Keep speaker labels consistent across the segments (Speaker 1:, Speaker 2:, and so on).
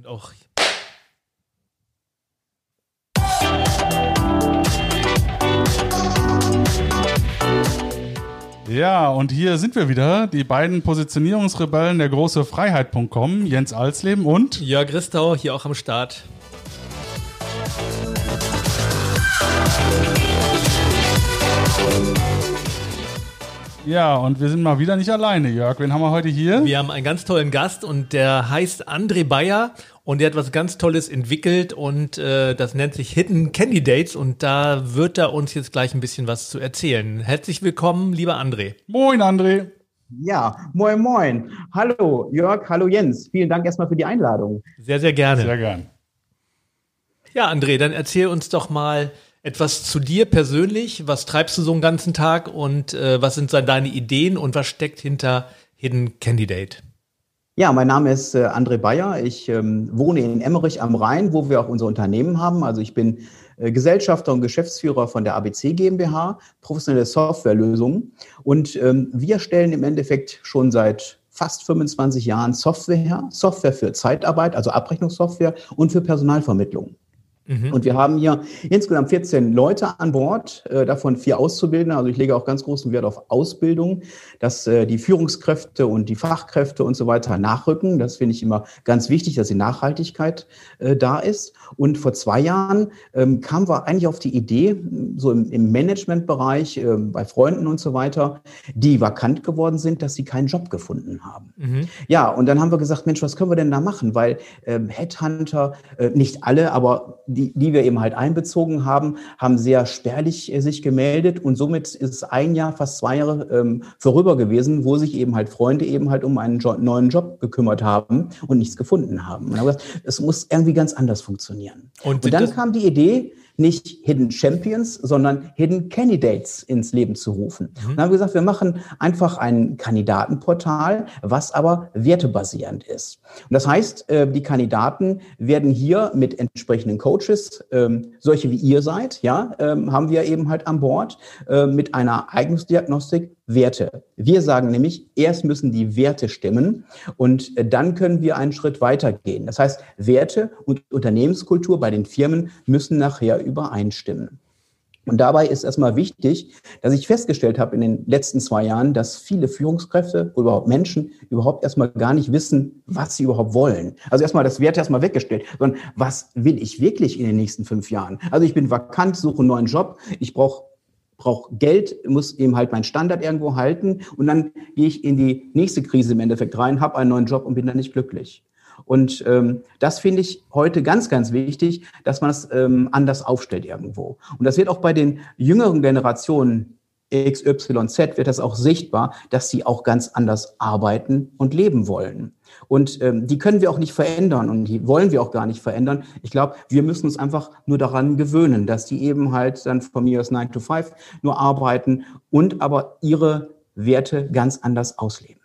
Speaker 1: Und auch
Speaker 2: Ja, und hier sind wir wieder, die beiden Positionierungsrebellen der große Freiheit.com, Jens Alsleben und
Speaker 1: Jörg Ristau hier auch am Start.
Speaker 2: Ja, und wir sind mal wieder nicht alleine, Jörg. Wen haben wir heute hier?
Speaker 1: Wir haben einen ganz tollen Gast und der heißt André Bayer und der hat was ganz Tolles entwickelt und äh, das nennt sich Hidden Candidates und da wird er uns jetzt gleich ein bisschen was zu erzählen. Herzlich willkommen, lieber André.
Speaker 2: Moin, André.
Speaker 3: Ja, moin, moin. Hallo, Jörg, hallo, Jens. Vielen Dank erstmal für die Einladung.
Speaker 1: Sehr, sehr gerne.
Speaker 2: Sehr gern.
Speaker 1: Ja, André, dann erzähl uns doch mal, etwas zu dir persönlich. Was treibst du so einen ganzen Tag und äh, was sind deine Ideen und was steckt hinter Hidden Candidate?
Speaker 3: Ja, mein Name ist äh, André Bayer. Ich ähm, wohne in Emmerich am Rhein, wo wir auch unser Unternehmen haben. Also ich bin äh, Gesellschafter und Geschäftsführer von der ABC GmbH, professionelle Softwarelösungen. Und ähm, wir stellen im Endeffekt schon seit fast 25 Jahren Software her, Software für Zeitarbeit, also Abrechnungssoftware und für Personalvermittlung. Mhm. Und wir haben hier insgesamt 14 Leute an Bord, äh, davon vier Auszubildende. Also ich lege auch ganz großen Wert auf Ausbildung, dass äh, die Führungskräfte und die Fachkräfte und so weiter nachrücken. Das finde ich immer ganz wichtig, dass die Nachhaltigkeit äh, da ist. Und vor zwei Jahren ähm, kamen wir eigentlich auf die Idee, so im, im Managementbereich, äh, bei Freunden und so weiter, die vakant geworden sind, dass sie keinen Job gefunden haben. Mhm. Ja, und dann haben wir gesagt, Mensch, was können wir denn da machen? Weil ähm, Headhunter, äh, nicht alle, aber die die, die wir eben halt einbezogen haben, haben sehr spärlich äh, sich gemeldet und somit ist es ein Jahr, fast zwei Jahre ähm, vorüber gewesen, wo sich eben halt Freunde eben halt um einen jo neuen Job gekümmert haben und nichts gefunden haben. Und gesagt, es muss irgendwie ganz anders funktionieren. Und, und dann kam die Idee, nicht Hidden Champions, sondern Hidden Candidates ins Leben zu rufen. Mhm. Dann haben wir gesagt, wir machen einfach ein Kandidatenportal, was aber wertebasierend ist. Und das heißt, äh, die Kandidaten werden hier mit entsprechenden Coaches, ähm, solche wie ihr seid, ja, ähm, haben wir eben halt an Bord, äh, mit einer Eignungsdiagnostik Werte. Wir sagen nämlich, erst müssen die Werte stimmen und äh, dann können wir einen Schritt weitergehen. Das heißt, Werte und Unternehmenskultur bei den Firmen müssen nachher übereinstimmen. Und dabei ist erstmal wichtig, dass ich festgestellt habe in den letzten zwei Jahren, dass viele Führungskräfte oder überhaupt Menschen überhaupt erstmal gar nicht wissen, was sie überhaupt wollen. Also erstmal das Wert erstmal weggestellt, sondern was will ich wirklich in den nächsten fünf Jahren? Also ich bin vakant, suche einen neuen Job, ich brauche brauche Geld, muss eben halt meinen Standard irgendwo halten und dann gehe ich in die nächste Krise im Endeffekt rein, habe einen neuen Job und bin dann nicht glücklich. Und ähm, das finde ich heute ganz, ganz wichtig, dass man es ähm, anders aufstellt irgendwo. Und das wird auch bei den jüngeren Generationen XYZ wird das auch sichtbar, dass sie auch ganz anders arbeiten und leben wollen. Und ähm, die können wir auch nicht verändern und die wollen wir auch gar nicht verändern. Ich glaube, wir müssen uns einfach nur daran gewöhnen, dass die eben halt dann von mir aus 9 to 5 nur arbeiten und aber ihre Werte ganz anders ausleben.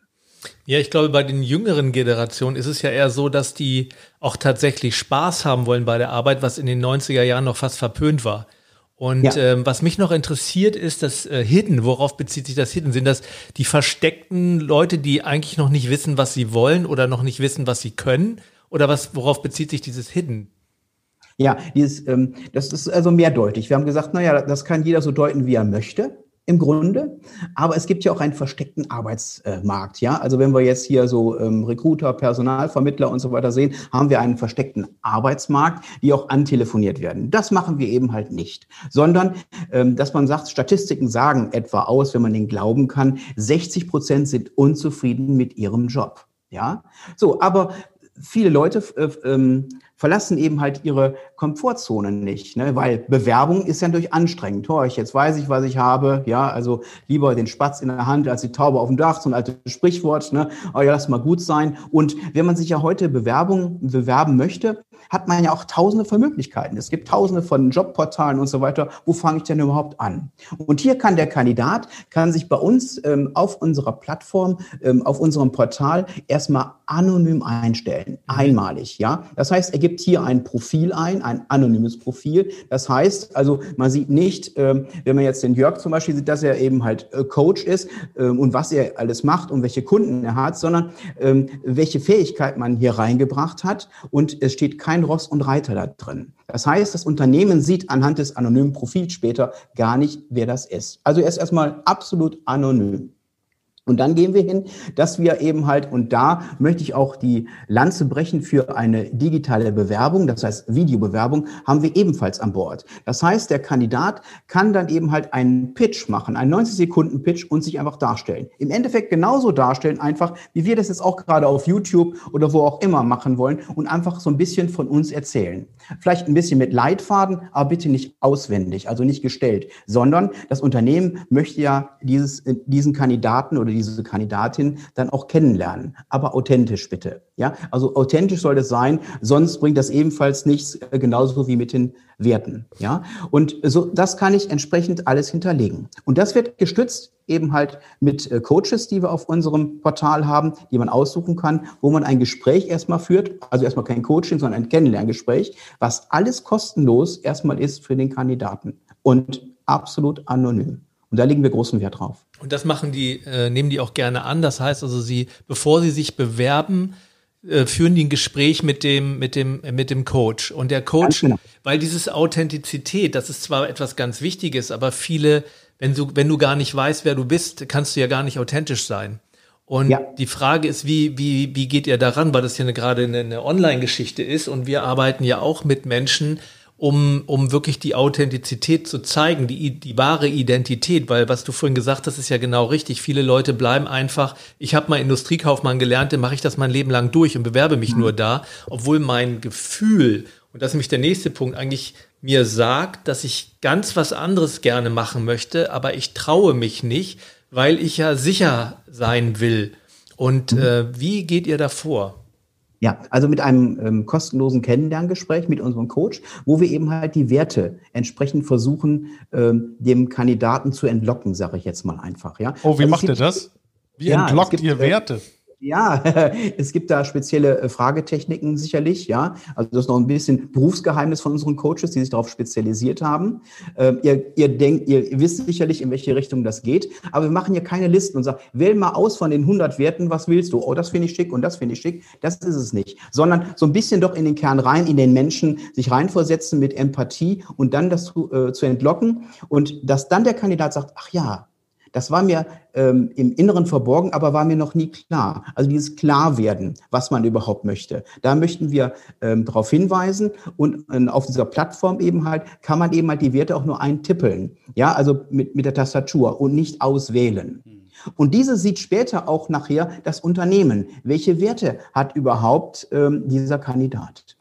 Speaker 1: Ja, ich glaube, bei den jüngeren Generationen ist es ja eher so, dass die auch tatsächlich Spaß haben wollen bei der Arbeit, was in den 90er Jahren noch fast verpönt war. Und ja. ähm, was mich noch interessiert, ist das äh, Hidden. Worauf bezieht sich das Hidden? Sind das die versteckten Leute, die eigentlich noch nicht wissen, was sie wollen oder noch nicht wissen, was sie können? Oder was, worauf bezieht sich dieses Hidden?
Speaker 3: Ja, dieses, ähm, das ist also mehrdeutig. Wir haben gesagt, naja, das kann jeder so deuten, wie er möchte im Grunde. Aber es gibt ja auch einen versteckten Arbeitsmarkt. Ja, also wenn wir jetzt hier so ähm, Recruiter, Personalvermittler und so weiter sehen, haben wir einen versteckten Arbeitsmarkt, die auch antelefoniert werden. Das machen wir eben halt nicht, sondern ähm, dass man sagt, Statistiken sagen etwa aus, wenn man den glauben kann, 60 Prozent sind unzufrieden mit ihrem Job. Ja, so, aber viele Leute äh, ähm, verlassen eben halt ihre Komfortzone nicht, ne? weil Bewerbung ist ja durch anstrengend. Oh, ich, jetzt weiß ich, was ich habe. Ja, also lieber den Spatz in der Hand als die Taube auf dem Dach, so ein altes Sprichwort. Ne? Oh ja, lass mal gut sein. Und wenn man sich ja heute Bewerbung bewerben möchte, hat man ja auch tausende von Möglichkeiten. Es gibt tausende von Jobportalen und so weiter. Wo fange ich denn überhaupt an? Und hier kann der Kandidat, kann sich bei uns ähm, auf unserer Plattform, ähm, auf unserem Portal erstmal anonym einstellen. Einmalig, ja. Das heißt, er gibt hier ein Profil ein, ein anonymes Profil. Das heißt, also man sieht nicht, ähm, wenn man jetzt den Jörg zum Beispiel sieht, dass er eben halt äh, Coach ist ähm, und was er alles macht und welche Kunden er hat, sondern ähm, welche Fähigkeit man hier reingebracht hat und es steht kein Ross und Reiter da drin. Das heißt, das Unternehmen sieht anhand des anonymen Profils später gar nicht, wer das ist. Also er ist erstmal absolut anonym. Und dann gehen wir hin, dass wir eben halt, und da möchte ich auch die Lanze brechen für eine digitale Bewerbung, das heißt Videobewerbung, haben wir ebenfalls an Bord. Das heißt, der Kandidat kann dann eben halt einen Pitch machen, einen 90 Sekunden Pitch und sich einfach darstellen. Im Endeffekt genauso darstellen, einfach wie wir das jetzt auch gerade auf YouTube oder wo auch immer machen wollen und einfach so ein bisschen von uns erzählen. Vielleicht ein bisschen mit Leitfaden, aber bitte nicht auswendig, also nicht gestellt, sondern das Unternehmen möchte ja dieses, diesen Kandidaten oder diese Kandidatin dann auch kennenlernen. Aber authentisch bitte. Ja, also authentisch soll das sein, sonst bringt das ebenfalls nichts, äh, genauso wie mit den Werten. Ja, und so, das kann ich entsprechend alles hinterlegen. Und das wird gestützt eben halt mit äh, Coaches, die wir auf unserem Portal haben, die man aussuchen kann, wo man ein Gespräch erstmal führt, also erstmal kein Coaching, sondern ein Kennenlerngespräch, was alles kostenlos erstmal ist für den Kandidaten und absolut anonym. Und da legen wir großen Wert drauf.
Speaker 1: Und das machen die, äh, nehmen die auch gerne an. Das heißt also, sie, bevor sie sich bewerben, äh, führen die ein Gespräch mit dem, mit dem, mit dem Coach. Und der Coach, genau. weil dieses Authentizität, das ist zwar etwas ganz Wichtiges, aber viele, wenn du, wenn du gar nicht weißt, wer du bist, kannst du ja gar nicht authentisch sein. Und ja. die Frage ist, wie, wie, wie geht ihr daran, weil das ja eine, gerade eine, eine Online-Geschichte ist und wir arbeiten ja auch mit Menschen, um, um wirklich die Authentizität zu zeigen, die, die wahre Identität, weil was du vorhin gesagt hast, ist ja genau richtig. Viele Leute bleiben einfach, ich habe mal Industriekaufmann gelernt, dann mache ich das mein Leben lang durch und bewerbe mich mhm. nur da, obwohl mein Gefühl, und das ist nämlich der nächste Punkt, eigentlich mir sagt, dass ich ganz was anderes gerne machen möchte, aber ich traue mich nicht, weil ich ja sicher sein will. Und mhm. äh, wie geht ihr da vor?
Speaker 3: Ja, also mit einem ähm, kostenlosen Kennenlerngespräch mit unserem Coach, wo wir eben halt die Werte entsprechend versuchen, ähm, dem Kandidaten zu entlocken, sage ich jetzt mal einfach. Ja.
Speaker 2: Oh, wie also macht ihr das? Wie ja, entlockt gibt, ihr äh, Werte?
Speaker 3: Ja, es gibt da spezielle äh, Fragetechniken sicherlich, ja. Also das ist noch ein bisschen Berufsgeheimnis von unseren Coaches, die sich darauf spezialisiert haben. Ähm, ihr, ihr denkt, ihr wisst sicherlich, in welche Richtung das geht, aber wir machen hier keine Listen und sagen, wähl mal aus von den 100 Werten, was willst du? Oh, das finde ich schick und das finde ich schick. Das ist es nicht, sondern so ein bisschen doch in den Kern rein, in den Menschen sich reinversetzen mit Empathie und dann das zu, äh, zu entlocken und dass dann der Kandidat sagt, ach ja, das war mir ähm, im Inneren verborgen, aber war mir noch nie klar. Also dieses Klarwerden, was man überhaupt möchte. Da möchten wir ähm, darauf hinweisen und äh, auf dieser Plattform eben halt kann man eben halt die Werte auch nur eintippeln. Ja, also mit, mit der Tastatur und nicht auswählen. Und diese sieht später auch nachher das Unternehmen. Welche Werte hat überhaupt ähm, dieser Kandidat?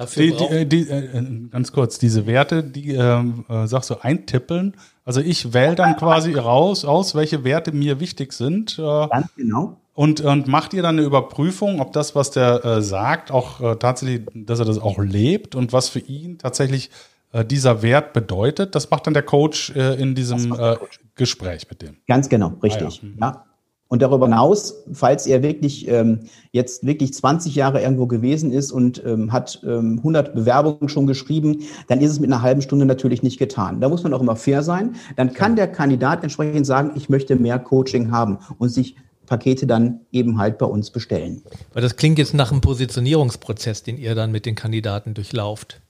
Speaker 2: Dafür die, die, äh, die, äh, ganz kurz, diese Werte, die ähm, äh, sagst du eintippeln, also ich wähle dann quasi raus, aus, welche Werte mir wichtig sind. Äh, Ganz genau. Und, und macht ihr dann eine Überprüfung, ob das, was der äh, sagt, auch äh, tatsächlich, dass er das auch lebt und was für ihn tatsächlich äh, dieser Wert bedeutet? Das macht dann der Coach äh, in diesem äh, Gespräch mit dem.
Speaker 3: Ganz genau, richtig. Ah, ja. ja. Und darüber hinaus, falls er wirklich ähm, jetzt wirklich 20 Jahre irgendwo gewesen ist und ähm, hat ähm, 100 Bewerbungen schon geschrieben, dann ist es mit einer halben Stunde natürlich nicht getan. Da muss man auch immer fair sein. Dann kann der Kandidat entsprechend sagen, ich möchte mehr Coaching haben und sich Pakete dann eben halt bei uns bestellen.
Speaker 1: Weil das klingt jetzt nach einem Positionierungsprozess, den ihr dann mit den Kandidaten durchlauft.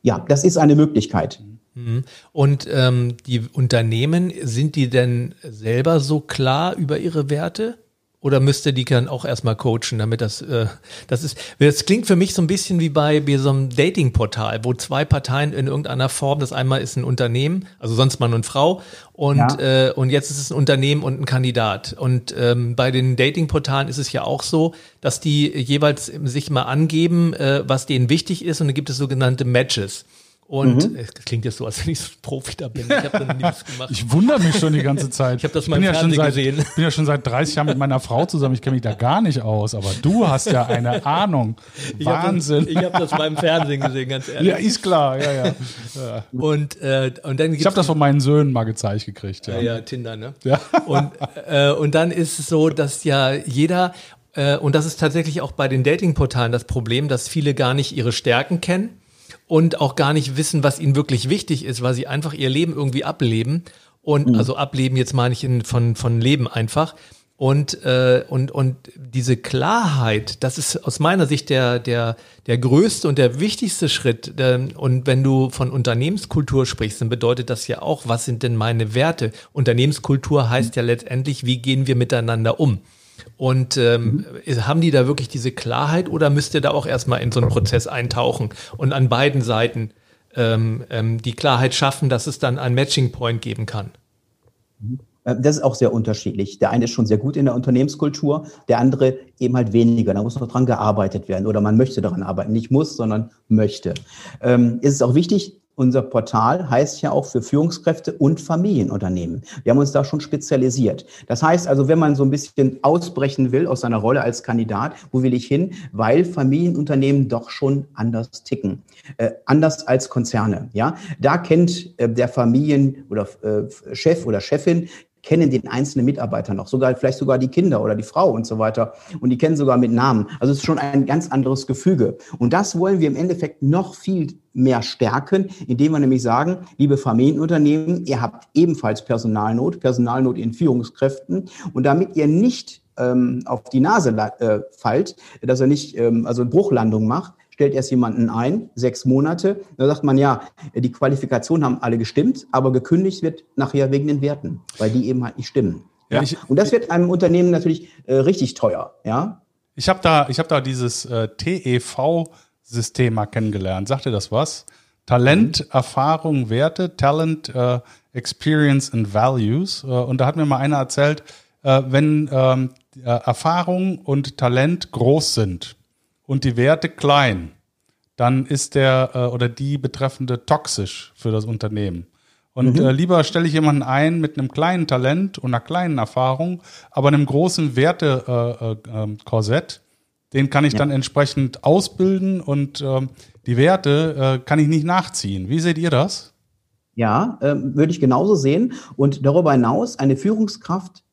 Speaker 3: Ja, das ist eine Möglichkeit.
Speaker 1: Mhm. Und ähm, die Unternehmen, sind die denn selber so klar über ihre Werte? Oder müsste die dann auch erstmal coachen, damit das, äh, das ist, das klingt für mich so ein bisschen wie bei, bei so einem Datingportal, wo zwei Parteien in irgendeiner Form, das einmal ist ein Unternehmen, also sonst Mann und Frau, und, ja. äh, und jetzt ist es ein Unternehmen und ein Kandidat. Und ähm, bei den Datingportalen ist es ja auch so, dass die jeweils sich mal angeben, äh, was denen wichtig ist, und dann gibt es sogenannte Matches. Und mhm. es klingt jetzt so, als wenn ich so Profi da bin. Ich habe
Speaker 2: nichts gemacht. Ich wundere mich schon die ganze Zeit.
Speaker 1: ich habe das mal im ja Fernsehen
Speaker 2: seit,
Speaker 1: gesehen.
Speaker 2: Ich bin ja schon seit 30 Jahren mit meiner Frau zusammen. Ich kenne mich da gar nicht aus. Aber du hast ja eine Ahnung. Wahnsinn.
Speaker 1: Ich habe das, hab mal im Fernsehen gesehen, ganz ehrlich.
Speaker 2: Ja, ist klar. Ja, ja.
Speaker 1: ja. Und, äh, und dann
Speaker 2: ich habe das von meinen Söhnen mal gezeigt gekriegt.
Speaker 1: Ja, ja, ja Tinder, ne? Ja. Und, äh, und dann ist es so, dass ja jeder äh, und das ist tatsächlich auch bei den Datingportalen das Problem, dass viele gar nicht ihre Stärken kennen und auch gar nicht wissen, was ihnen wirklich wichtig ist, weil sie einfach ihr Leben irgendwie ableben. Und mhm. also ableben, jetzt meine ich in, von, von Leben einfach. Und, äh, und, und diese Klarheit, das ist aus meiner Sicht der, der, der größte und der wichtigste Schritt. Und wenn du von Unternehmenskultur sprichst, dann bedeutet das ja auch, was sind denn meine Werte? Unternehmenskultur heißt ja letztendlich, wie gehen wir miteinander um? Und ähm, mhm. haben die da wirklich diese Klarheit oder müsst ihr da auch erstmal in so einen Prozess eintauchen und an beiden Seiten ähm, ähm, die Klarheit schaffen, dass es dann ein Matching Point geben kann?
Speaker 3: Äh, das ist auch sehr unterschiedlich. Der eine ist schon sehr gut in der Unternehmenskultur, der andere eben halt weniger. Da muss noch dran gearbeitet werden oder man möchte daran arbeiten. Nicht muss, sondern möchte. Ähm, ist es auch wichtig, unser Portal heißt ja auch für Führungskräfte und Familienunternehmen. Wir haben uns da schon spezialisiert. Das heißt also, wenn man so ein bisschen ausbrechen will aus seiner Rolle als Kandidat, wo will ich hin? Weil Familienunternehmen doch schon anders ticken. Äh, anders als Konzerne. Ja, da kennt äh, der Familien- oder äh, Chef oder Chefin kennen den einzelnen Mitarbeiter noch, sogar vielleicht sogar die Kinder oder die Frau und so weiter. Und die kennen sogar mit Namen. Also es ist schon ein ganz anderes Gefüge. Und das wollen wir im Endeffekt noch viel mehr stärken, indem wir nämlich sagen, liebe Familienunternehmen, ihr habt ebenfalls Personalnot, Personalnot in Führungskräften. Und damit ihr nicht ähm, auf die Nase äh, fallt, dass er nicht ähm, also eine Bruchlandung macht, stellt erst jemanden ein, sechs Monate. Da sagt man, ja, die Qualifikationen haben alle gestimmt, aber gekündigt wird nachher wegen den Werten, weil die eben halt nicht stimmen. Ja, Ich, und das wird einem Unternehmen natürlich äh, richtig teuer. Ja.
Speaker 2: Ich habe da, ich habe da dieses äh, TEV-System mal kennengelernt. Sagt ihr das was? Talent, mhm. Erfahrung, Werte, Talent, äh, Experience and Values. Äh, und da hat mir mal einer erzählt, äh, wenn ähm, äh, Erfahrung und Talent groß sind, und die Werte klein, dann ist der äh, oder die Betreffende toxisch für das Unternehmen. Und mhm. äh, lieber stelle ich jemanden ein mit einem kleinen Talent und einer kleinen Erfahrung, aber einem großen Werte-Korsett. Äh, äh, den kann ich ja. dann entsprechend ausbilden und ähm, die Werte äh, kann ich nicht nachziehen. Wie seht ihr das?
Speaker 3: Ja, äh, würde ich genauso sehen. Und darüber hinaus, eine Führungskraft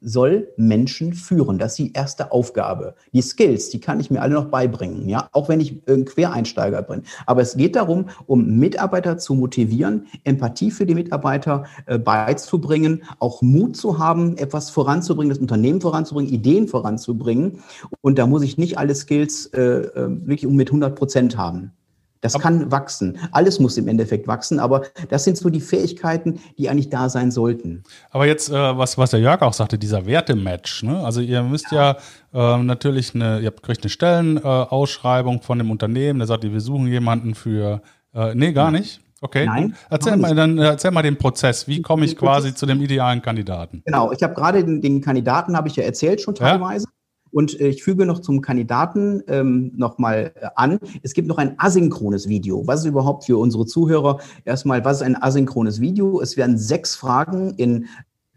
Speaker 3: soll Menschen führen. Das ist die erste Aufgabe. Die Skills, die kann ich mir alle noch beibringen, ja, auch wenn ich ein Quereinsteiger bin. Aber es geht darum, um Mitarbeiter zu motivieren, Empathie für die Mitarbeiter äh, beizubringen, auch Mut zu haben, etwas voranzubringen, das Unternehmen voranzubringen, Ideen voranzubringen. Und da muss ich nicht alle Skills äh, äh wirklich mit 100 Prozent haben. Das aber kann wachsen. Alles muss im Endeffekt wachsen, aber das sind so die Fähigkeiten, die eigentlich da sein sollten.
Speaker 2: Aber jetzt, äh, was, was der Jörg auch sagte, dieser Wertematch. Ne? Also ihr müsst ja, ja äh, natürlich eine, ihr kriegt eine Stellenausschreibung äh, von dem Unternehmen, der sagt, wir suchen jemanden für, äh, nee, gar nicht. Okay, Nein, erzähl mal, dann erzähl mal den Prozess. Wie komme ich quasi zu dem idealen Kandidaten?
Speaker 3: Genau, ich habe gerade den, den, Kandidaten, habe ich ja erzählt schon teilweise. Ja? Und äh, ich füge noch zum Kandidaten ähm, nochmal äh, an. Es gibt noch ein asynchrones Video. Was ist überhaupt für unsere Zuhörer erstmal, was ist ein asynchrones Video? Es werden sechs Fragen in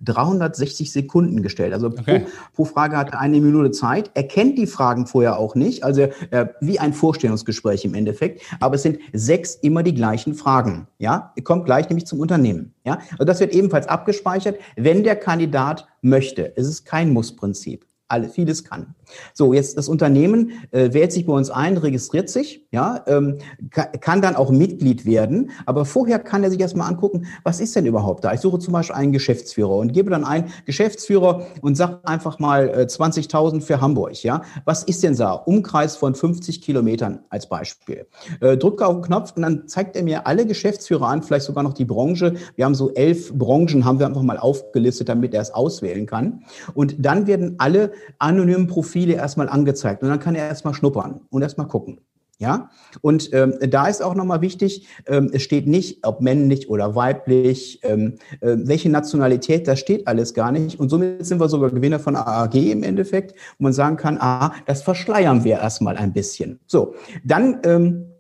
Speaker 3: 360 Sekunden gestellt. Also okay. pro, pro, Frage hat er eine Minute Zeit. Er kennt die Fragen vorher auch nicht, also äh, wie ein Vorstellungsgespräch im Endeffekt. Aber es sind sechs immer die gleichen Fragen. Ja, ihr kommt gleich nämlich zum Unternehmen. Ja, also das wird ebenfalls abgespeichert, wenn der Kandidat möchte. Es ist kein Muss-Prinzip alle, vieles kann. So, jetzt das Unternehmen äh, wählt sich bei uns ein, registriert sich, ja, ähm, kann, kann dann auch Mitglied werden, aber vorher kann er sich erstmal angucken, was ist denn überhaupt da? Ich suche zum Beispiel einen Geschäftsführer und gebe dann einen Geschäftsführer und sage einfach mal äh, 20.000 für Hamburg, ja. Was ist denn da? Umkreis von 50 Kilometern als Beispiel. Äh, drücke auf den Knopf und dann zeigt er mir alle Geschäftsführer an, vielleicht sogar noch die Branche. Wir haben so elf Branchen, haben wir einfach mal aufgelistet, damit er es auswählen kann. Und dann werden alle anonymen Profile erstmal angezeigt und dann kann er erstmal schnuppern und erstmal gucken. Ja, und ähm, da ist auch nochmal wichtig, ähm, es steht nicht, ob männlich oder weiblich, ähm, äh, welche Nationalität, das steht alles gar nicht. Und somit sind wir sogar Gewinner von AAG im Endeffekt, wo man sagen kann, ah, das verschleiern wir erstmal ein bisschen. So, dann ähm,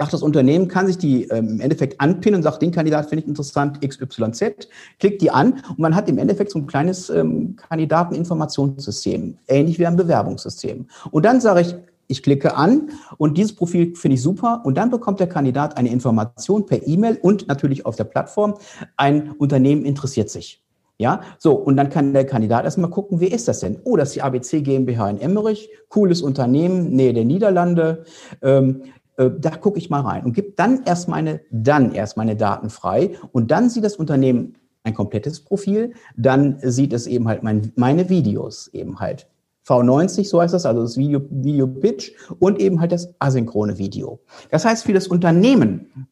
Speaker 3: Ach, das Unternehmen kann sich die ähm, im Endeffekt anpinnen und sagt, den Kandidat finde ich interessant, XYZ, klickt die an und man hat im Endeffekt so ein kleines ähm, Kandidateninformationssystem, ähnlich wie ein Bewerbungssystem. Und dann sage ich, ich klicke an und dieses Profil finde ich super und dann bekommt der Kandidat eine Information per E-Mail und natürlich auf der Plattform, ein Unternehmen interessiert sich. Ja, so, und dann kann der Kandidat erstmal gucken, wer ist das denn? Oh, das ist die ABC GmbH in Emmerich, cooles Unternehmen, Nähe der Niederlande. Ähm, äh, da gucke ich mal rein und gibt dann erst meine, dann erst meine Daten frei und dann sieht das Unternehmen ein komplettes Profil, dann sieht es eben halt mein, meine Videos eben halt. V90, so heißt das, also das Video, Video Pitch und eben halt das asynchrone Video. Das heißt, für das Unternehmen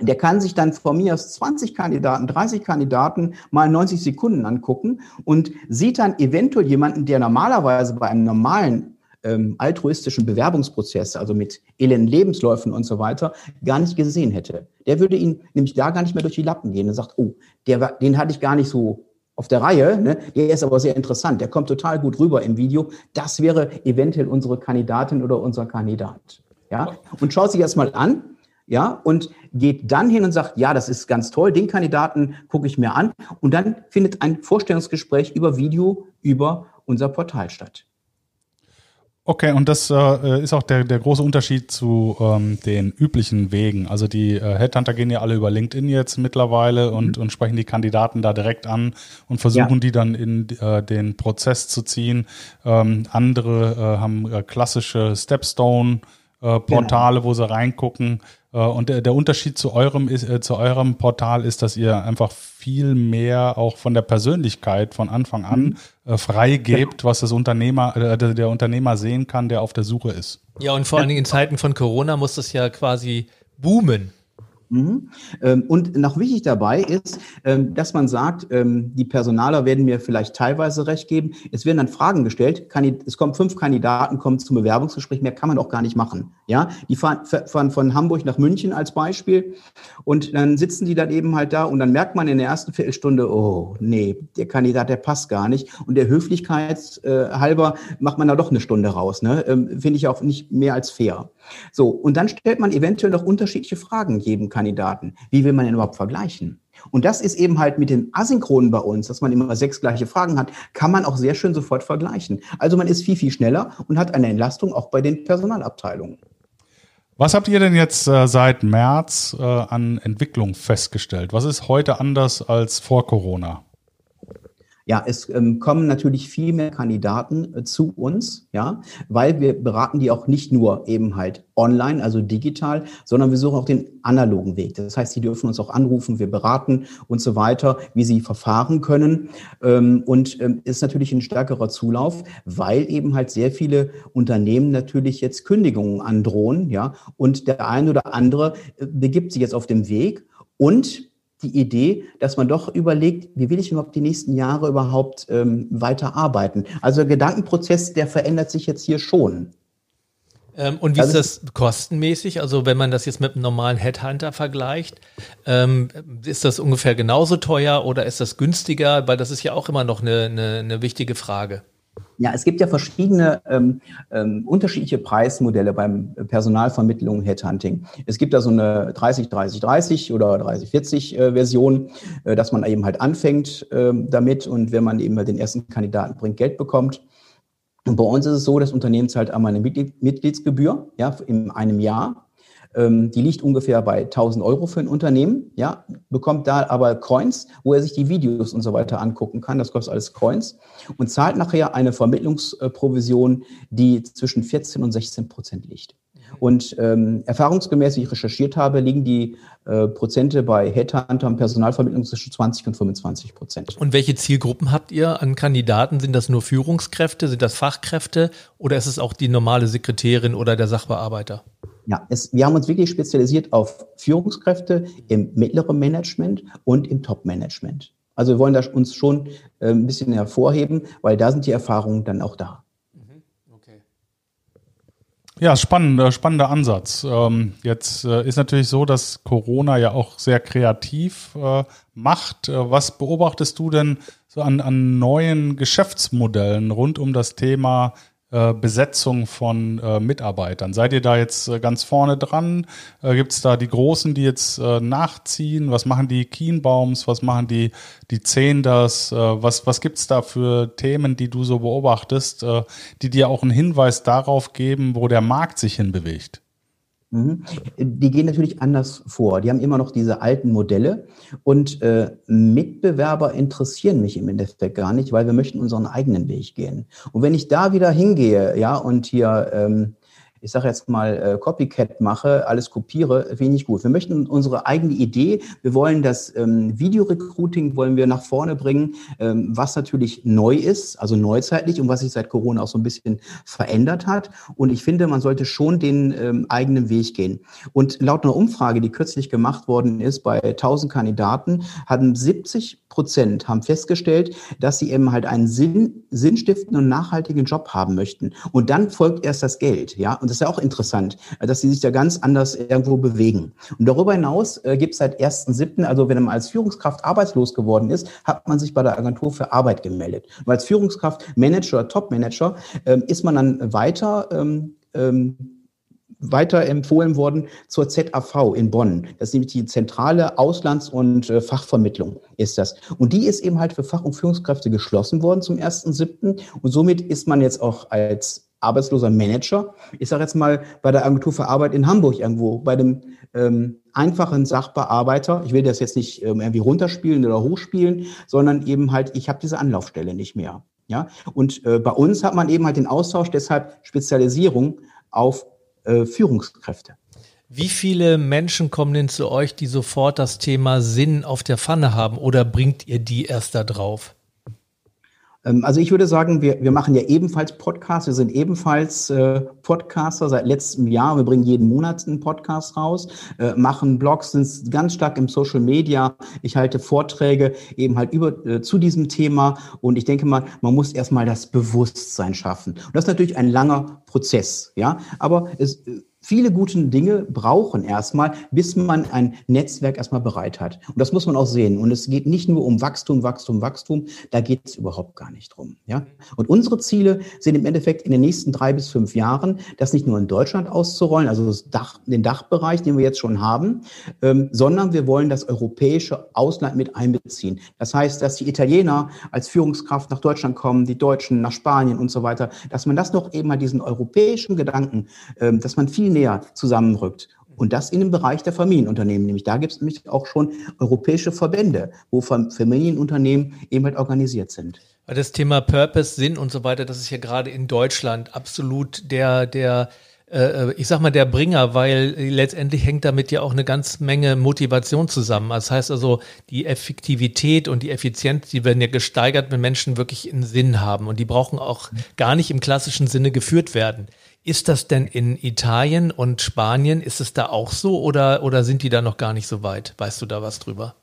Speaker 3: der kann sich dann von mir aus 20 Kandidaten, 30 Kandidaten mal 90 Sekunden angucken und sieht dann eventuell jemanden, der normalerweise bei einem normalen ähm, altruistischen Bewerbungsprozess, also mit elenden Lebensläufen und so weiter, gar nicht gesehen hätte. Der würde ihn nämlich da gar nicht mehr durch die Lappen gehen und sagt, oh, der, den hatte ich gar nicht so auf der Reihe, ne? der ist aber sehr interessant, der kommt total gut rüber im Video. Das wäre eventuell unsere Kandidatin oder unser Kandidat. Ja? Und schaut sich das mal an ja, und geht dann hin und sagt, ja, das ist ganz toll, den Kandidaten gucke ich mir an. Und dann findet ein Vorstellungsgespräch über Video über unser Portal statt.
Speaker 2: Okay, und das äh, ist auch der, der große Unterschied zu ähm, den üblichen Wegen. Also die äh, Headhunter gehen ja alle über LinkedIn jetzt mittlerweile und, mhm. und sprechen die Kandidaten da direkt an und versuchen ja. die dann in äh, den Prozess zu ziehen. Ähm, andere äh, haben äh, klassische Stepstone-Portale, genau. wo sie reingucken. Äh, und der, der, Unterschied zu eurem, ist, äh, zu eurem Portal ist, dass ihr einfach viel mehr auch von der Persönlichkeit von Anfang an mhm. äh, freigebt, was das Unternehmer, äh, der Unternehmer sehen kann, der auf der Suche ist.
Speaker 1: Ja, und vor allen Dingen in Zeiten von Corona muss das ja quasi boomen.
Speaker 3: Mhm. Ähm, und noch wichtig dabei ist, ähm, dass man sagt, ähm, die Personaler werden mir vielleicht teilweise recht geben. Es werden dann Fragen gestellt. Es kommen fünf Kandidaten, kommen zum Bewerbungsgespräch. Mehr kann man auch gar nicht machen. Ja, die fahren, fahren von Hamburg nach München als Beispiel. Und dann sitzen die dann eben halt da und dann merkt man in der ersten Viertelstunde, oh, nee, der Kandidat, der passt gar nicht. Und der Höflichkeit äh, halber macht man da doch eine Stunde raus. Ne? Finde ich auch nicht mehr als fair. So. Und dann stellt man eventuell noch unterschiedliche Fragen jedem Kandidaten. Kandidaten. Wie will man denn überhaupt vergleichen? Und das ist eben halt mit dem Asynchronen bei uns, dass man immer sechs gleiche Fragen hat, kann man auch sehr schön sofort vergleichen. Also man ist viel, viel schneller und hat eine Entlastung auch bei den Personalabteilungen.
Speaker 2: Was habt ihr denn jetzt äh, seit März äh, an Entwicklung festgestellt? Was ist heute anders als vor Corona?
Speaker 3: Ja, es ähm, kommen natürlich viel mehr Kandidaten äh, zu uns, ja, weil wir beraten die auch nicht nur eben halt online, also digital, sondern wir suchen auch den analogen Weg. Das heißt, sie dürfen uns auch anrufen, wir beraten und so weiter, wie sie verfahren können. Ähm, und ähm, ist natürlich ein stärkerer Zulauf, weil eben halt sehr viele Unternehmen natürlich jetzt Kündigungen androhen, ja, und der eine oder andere äh, begibt sich jetzt auf dem Weg und die Idee, dass man doch überlegt, wie will ich überhaupt die nächsten Jahre überhaupt ähm, weiter arbeiten. Also der Gedankenprozess, der verändert sich jetzt hier schon.
Speaker 1: Ähm, und wie also, ist das kostenmäßig? Also wenn man das jetzt mit einem normalen Headhunter vergleicht, ähm, ist das ungefähr genauso teuer oder ist das günstiger? Weil das ist ja auch immer noch eine, eine, eine wichtige Frage.
Speaker 3: Ja, es gibt ja verschiedene ähm, ähm, unterschiedliche Preismodelle beim Personalvermittlung Headhunting. Es gibt da so eine 30-30-30 oder 30-40 äh, äh, dass man eben halt anfängt äh, damit und wenn man eben halt den ersten Kandidaten bringt, Geld bekommt. Und bei uns ist es so, das Unternehmen zahlt einmal eine Mitgliedsgebühr ja, in einem Jahr die liegt ungefähr bei 1000 Euro für ein Unternehmen, ja, bekommt da aber Coins, wo er sich die Videos und so weiter angucken kann. Das kostet alles Coins und zahlt nachher eine Vermittlungsprovision, die zwischen 14 und 16 Prozent liegt. Und ähm, erfahrungsgemäß, wie ich recherchiert habe, liegen die äh, Prozente bei Headhunter und Personalvermittlung zwischen 20 und 25 Prozent.
Speaker 1: Und welche Zielgruppen habt ihr an Kandidaten? Sind das nur Führungskräfte, sind das Fachkräfte oder ist es auch die normale Sekretärin oder der Sachbearbeiter?
Speaker 3: Ja, es, wir haben uns wirklich spezialisiert auf Führungskräfte im mittleren Management und im Top-Management. Also wir wollen da uns schon äh, ein bisschen hervorheben, weil da sind die Erfahrungen dann auch da. Mhm,
Speaker 2: ja, spannender, spannender Ansatz. Ähm, jetzt äh, ist natürlich so, dass Corona ja auch sehr kreativ äh, macht. Äh, was beobachtest du denn so an, an neuen Geschäftsmodellen rund um das Thema äh, Besetzung von äh, Mitarbeitern. Seid ihr da jetzt äh, ganz vorne dran? Äh, Gibt es da die Großen, die jetzt äh, nachziehen? Was machen die Kienbaums? Was machen die, die Zehnders? Äh, was was gibt es da für Themen, die du so beobachtest, die dir auch einen Hinweis darauf geben, wo der Markt sich hinbewegt?
Speaker 3: Mhm. Die gehen natürlich anders vor. Die haben immer noch diese alten Modelle und äh, Mitbewerber interessieren mich im Endeffekt gar nicht, weil wir möchten unseren eigenen Weg gehen. Und wenn ich da wieder hingehe, ja, und hier ähm, ich sage jetzt mal, äh, Copycat mache, alles kopiere, nicht gut. Wir möchten unsere eigene Idee, wir wollen das ähm, Videorecruiting wollen wir nach vorne bringen, ähm, was natürlich neu ist, also neuzeitlich und was sich seit Corona auch so ein bisschen verändert hat. Und ich finde, man sollte schon den ähm, eigenen Weg gehen. Und laut einer Umfrage, die kürzlich gemacht worden ist bei 1000 Kandidaten, hatten 70 Prozent haben festgestellt, dass sie eben halt einen Sinn, sinnstiftenden und nachhaltigen Job haben möchten. Und dann folgt erst das Geld, ja. Und das ist ja auch interessant, dass sie sich da ganz anders irgendwo bewegen. Und darüber hinaus äh, gibt es seit 1.7., also wenn man als Führungskraft arbeitslos geworden ist, hat man sich bei der Agentur für Arbeit gemeldet. Und als Führungskraft, Manager, Top-Manager ähm, ist man dann weiter ähm, ähm, weiter empfohlen worden zur ZAV in Bonn. Das ist nämlich die zentrale Auslands- und äh, Fachvermittlung ist das. Und die ist eben halt für Fach- und Führungskräfte geschlossen worden zum 1.7. Und somit ist man jetzt auch als arbeitsloser Manager, ich sage jetzt mal bei der Agentur für Arbeit in Hamburg irgendwo, bei dem ähm, einfachen Sachbearbeiter, ich will das jetzt nicht ähm, irgendwie runterspielen oder hochspielen, sondern eben halt, ich habe diese Anlaufstelle nicht mehr. Ja, und äh, bei uns hat man eben halt den Austausch, deshalb Spezialisierung auf äh, Führungskräfte.
Speaker 1: Wie viele Menschen kommen denn zu euch, die sofort das Thema Sinn auf der Pfanne haben oder bringt ihr die erst da drauf?
Speaker 3: Ähm, also ich würde sagen, wir, wir machen ja ebenfalls Podcasts. Wir sind ebenfalls äh, Podcaster seit letztem Jahr. Wir bringen jeden Monat einen Podcast raus, äh, machen Blogs, sind ganz stark im Social Media. Ich halte Vorträge eben halt über äh, zu diesem Thema. Und ich denke mal, man muss erstmal das Bewusstsein schaffen. Und das ist natürlich ein langer Prozess, ja. Aber es viele gute Dinge brauchen erstmal, bis man ein Netzwerk erstmal bereit hat. Und das muss man auch sehen. Und es geht nicht nur um Wachstum, Wachstum, Wachstum. Da geht es überhaupt gar nicht drum. Ja? Und unsere Ziele sind im Endeffekt in den nächsten drei bis fünf Jahren, das nicht nur in Deutschland auszurollen, also Dach, den Dachbereich, den wir jetzt schon haben, ähm, sondern wir wollen das europäische Ausland mit einbeziehen. Das heißt, dass die Italiener als Führungskraft nach Deutschland kommen, die Deutschen nach Spanien und so weiter, dass man das noch eben mal diesen europäischen Gedanken, ähm, dass man viel näher zusammenrückt. Und das in dem Bereich der Familienunternehmen. Nämlich da gibt es nämlich auch schon europäische Verbände, wo Familienunternehmen eben halt organisiert sind.
Speaker 1: Das Thema Purpose, Sinn und so weiter, das ist ja gerade in Deutschland absolut der, der, äh, ich sag mal, der Bringer, weil letztendlich hängt damit ja auch eine ganz Menge Motivation zusammen. Das heißt also, die Effektivität und die Effizienz, die werden ja gesteigert, wenn Menschen wirklich einen Sinn haben. Und die brauchen auch gar nicht im klassischen Sinne geführt werden. Ist das denn in Italien und Spanien, ist es da auch so oder, oder sind die da noch gar nicht so weit? Weißt du da was drüber?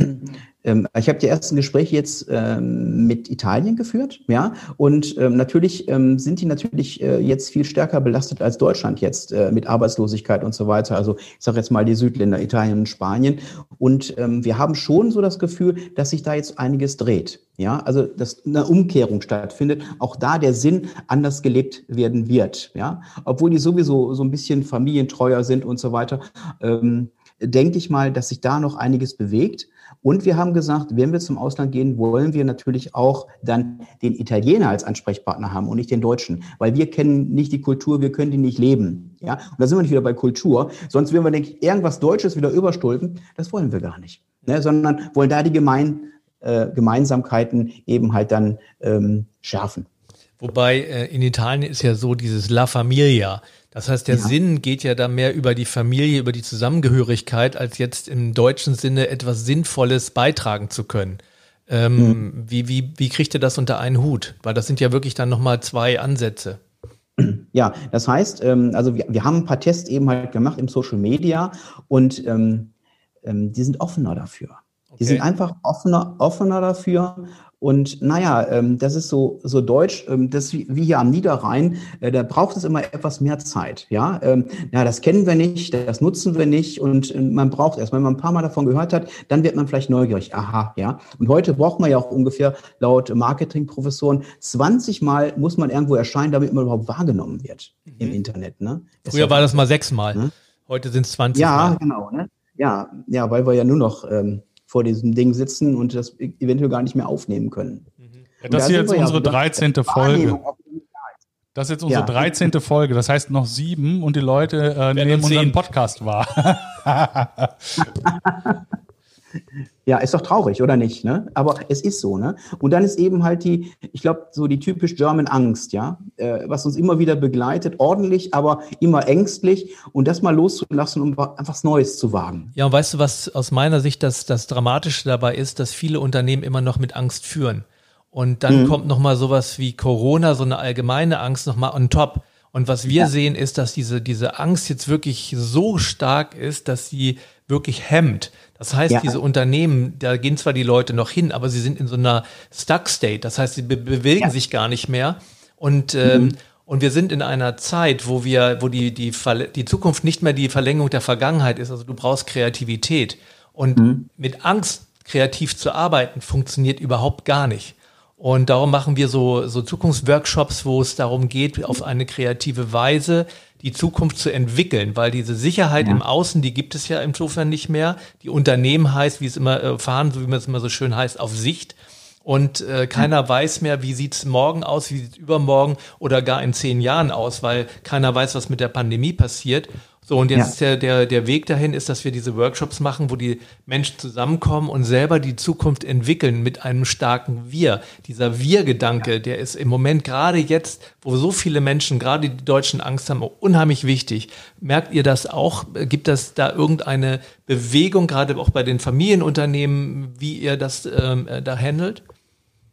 Speaker 3: Ähm, ich habe die ersten Gespräche jetzt ähm, mit Italien geführt, ja, und ähm, natürlich sind die natürlich äh, jetzt viel stärker belastet als Deutschland jetzt äh, mit Arbeitslosigkeit und so weiter. Also ich sage jetzt mal die Südländer, Italien und Spanien. Und wir haben schon so das Gefühl, dass sich da jetzt einiges dreht. Ja, also dass eine Umkehrung stattfindet, auch da der Sinn anders gelebt werden wird. Ja, obwohl die sowieso so ein bisschen familientreuer sind und so weiter, denke ich mal, dass sich da noch einiges bewegt. Und wir haben gesagt, wenn wir zum Ausland gehen, wollen wir natürlich auch dann den Italiener als Ansprechpartner haben und nicht den Deutschen, weil wir kennen nicht die Kultur, wir können die nicht leben. Ja, und da sind wir nicht wieder bei Kultur. Sonst würden wir, denke ich, irgendwas Deutsches wieder überstülpen. Das wollen wir gar nicht. Ne? Sondern wollen da die Gemein, äh, Gemeinsamkeiten eben halt dann ähm, schärfen.
Speaker 1: Wobei äh, in Italien ist ja so dieses La Familia. Das heißt, der ja. Sinn geht ja da mehr über die Familie, über die Zusammengehörigkeit, als jetzt im deutschen Sinne etwas Sinnvolles beitragen zu können. Ähm, mhm. wie, wie, wie kriegt ihr das unter einen Hut? Weil das sind ja wirklich dann nochmal zwei Ansätze.
Speaker 3: Ja, das heißt, ähm, also wir, wir haben ein paar Tests eben halt gemacht im Social Media und ähm, ähm, die sind offener dafür. Okay. Die sind einfach offener, offener dafür und naja, ähm, das ist so, so deutsch, ähm, das wie, wie hier am Niederrhein, äh, da braucht es immer etwas mehr Zeit. Ja, ähm, ja, das kennen wir nicht, das nutzen wir nicht und äh, man braucht erst, wenn man ein paar Mal davon gehört hat, dann wird man vielleicht neugierig. Aha, ja. Und heute braucht man ja auch ungefähr laut Marketingprofessoren 20 Mal muss man irgendwo erscheinen, damit man überhaupt wahrgenommen wird mhm. im Internet. Ne?
Speaker 1: Früher war das mal sechsmal. Ne? Heute sind es 20
Speaker 3: ja, Mal. Ja, genau. Ne? Ja, ja, weil wir ja nur noch ähm, vor diesem Ding sitzen und das eventuell gar nicht mehr aufnehmen können.
Speaker 2: Ja, das ist jetzt unsere ja 13. Folge. Das ist jetzt unsere ja. 13. Folge, das heißt noch sieben und die Leute äh, nehmen unseren Podcast wahr.
Speaker 3: Ja, ist doch traurig, oder nicht? Ne? Aber es ist so, ne? Und dann ist eben halt die, ich glaube, so die typisch German Angst, ja, äh, was uns immer wieder begleitet, ordentlich, aber immer ängstlich und das mal loszulassen, um einfach was Neues zu wagen.
Speaker 1: Ja, und weißt du, was aus meiner Sicht das, das Dramatische dabei ist, dass viele Unternehmen immer noch mit Angst führen. Und dann mhm. kommt nochmal sowas wie Corona, so eine allgemeine Angst nochmal on top. Und was wir ja. sehen, ist, dass diese, diese Angst jetzt wirklich so stark ist, dass sie wirklich hemmt. Das heißt, ja. diese Unternehmen, da gehen zwar die Leute noch hin, aber sie sind in so einer Stuck State. Das heißt, sie be bewegen ja. sich gar nicht mehr. Und, ähm, mhm. und wir sind in einer Zeit, wo wir, wo die, die, die Zukunft nicht mehr die Verlängerung der Vergangenheit ist. Also du brauchst Kreativität. Und mhm. mit Angst kreativ zu arbeiten, funktioniert überhaupt gar nicht. Und darum machen wir so, so Zukunftsworkshops, wo es darum geht, auf eine kreative Weise die Zukunft zu entwickeln, weil diese Sicherheit ja. im Außen, die gibt es ja insofern nicht mehr. Die Unternehmen heißt, wie es immer äh, fahren, so wie man es immer so schön heißt, auf Sicht. Und äh, keiner weiß mehr, wie sieht's morgen aus, wie sieht's übermorgen oder gar in zehn Jahren aus, weil keiner weiß, was mit der Pandemie passiert. So, und jetzt ja. ist der, der, der Weg dahin ist, dass wir diese Workshops machen, wo die Menschen zusammenkommen und selber die Zukunft entwickeln mit einem starken Wir. Dieser Wir-Gedanke, ja. der ist im Moment gerade jetzt, wo so viele Menschen, gerade die Deutschen Angst haben, unheimlich wichtig. Merkt ihr das auch? Gibt es da irgendeine Bewegung, gerade auch bei den Familienunternehmen, wie ihr das ähm, äh, da handelt?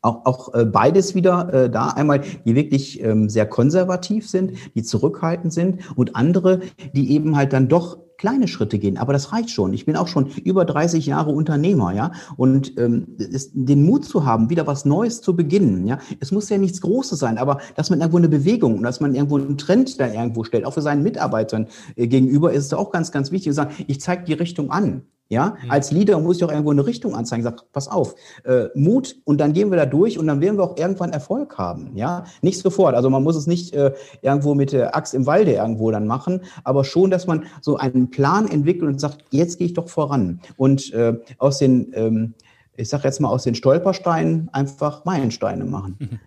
Speaker 3: Auch, auch äh, beides wieder äh, da. Einmal, die wirklich ähm, sehr konservativ sind, die zurückhaltend sind und andere, die eben halt dann doch kleine Schritte gehen, aber das reicht schon. Ich bin auch schon über 30 Jahre Unternehmer, ja, und ähm, ist, den Mut zu haben, wieder was Neues zu beginnen, ja. Es muss ja nichts Großes sein, aber dass man irgendwo eine Bewegung und dass man irgendwo einen Trend da irgendwo stellt, auch für seinen Mitarbeitern äh, gegenüber, ist es auch ganz, ganz wichtig zu sagen, ich zeige die Richtung an. Ja, mhm. als Leader muss ich auch irgendwo eine Richtung anzeigen. Sag, pass auf, äh, Mut und dann gehen wir da durch und dann werden wir auch irgendwann Erfolg haben. Ja, nicht sofort. Also man muss es nicht äh, irgendwo mit der Axt im Walde irgendwo dann machen, aber schon, dass man so einen Plan entwickelt und sagt, jetzt gehe ich doch voran. Und äh, aus den ähm, ich sage jetzt mal aus den Stolpersteinen einfach Meilensteine machen.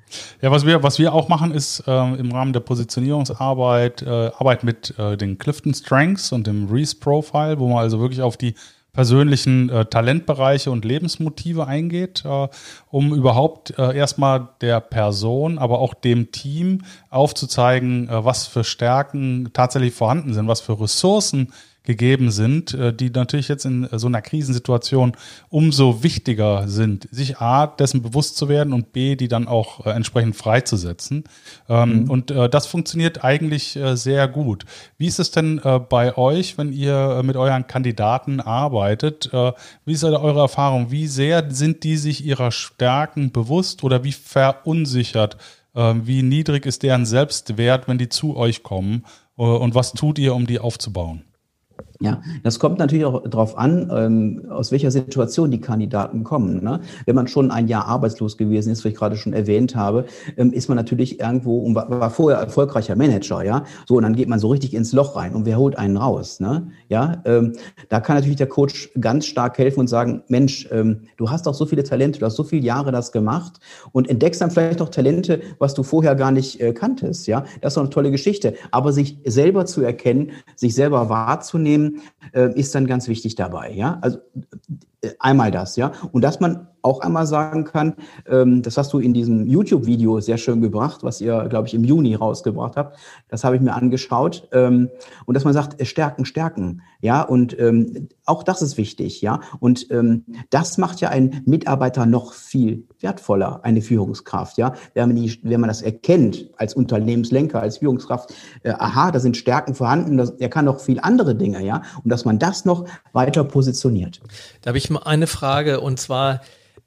Speaker 2: Ja, was wir, was wir auch machen, ist äh, im Rahmen der Positionierungsarbeit äh, Arbeit mit äh, den Clifton Strengths und dem Reese Profile, wo man also wirklich auf die persönlichen äh, Talentbereiche und Lebensmotive eingeht, äh, um überhaupt äh, erstmal der Person, aber auch dem Team aufzuzeigen, äh, was für Stärken tatsächlich vorhanden sind, was für Ressourcen gegeben sind, äh, die natürlich jetzt in so einer Krisensituation umso wichtiger sind, sich A, dessen bewusst zu werden und B, die dann auch äh, entsprechend freizusetzen. Ähm, mhm. Und äh, das funktioniert eigentlich sehr gut. Wie ist es denn bei euch, wenn ihr mit euren Kandidaten arbeitet? Wie ist eure Erfahrung? Wie sehr sind die sich ihrer Stärken bewusst oder wie verunsichert? Wie niedrig ist deren Selbstwert, wenn die zu euch kommen? Und was tut ihr, um die aufzubauen?
Speaker 3: Ja, das kommt natürlich auch darauf an, ähm, aus welcher Situation die Kandidaten kommen. Ne? Wenn man schon ein Jahr arbeitslos gewesen ist, wie ich gerade schon erwähnt habe, ähm, ist man natürlich irgendwo und war, war, vorher erfolgreicher Manager, ja. So, und dann geht man so richtig ins Loch rein und wer holt einen raus? Ne? Ja, ähm, da kann natürlich der Coach ganz stark helfen und sagen, Mensch, ähm, du hast doch so viele Talente, du hast so viele Jahre das gemacht und entdeckst dann vielleicht auch Talente, was du vorher gar nicht äh, kanntest, ja. Das ist doch eine tolle Geschichte. Aber sich selber zu erkennen, sich selber wahrzunehmen, äh, ist dann ganz wichtig dabei. Ja, also äh, einmal das, ja, und dass man auch einmal sagen kann, ähm, das hast du in diesem YouTube-Video sehr schön gebracht, was ihr, glaube ich, im Juni rausgebracht habt. Das habe ich mir angeschaut. Ähm, und dass man sagt, äh, stärken, stärken. Ja, und ähm, auch das ist wichtig. Ja, und das macht ja einen Mitarbeiter noch viel wertvoller, eine Führungskraft. Ja, wenn man, die, wenn man das erkennt als Unternehmenslenker, als Führungskraft, äh, aha, da sind Stärken vorhanden, das, er kann noch viel andere Dinge. Ja, und dass man das noch weiter positioniert.
Speaker 1: Da habe ich mal eine Frage und zwar,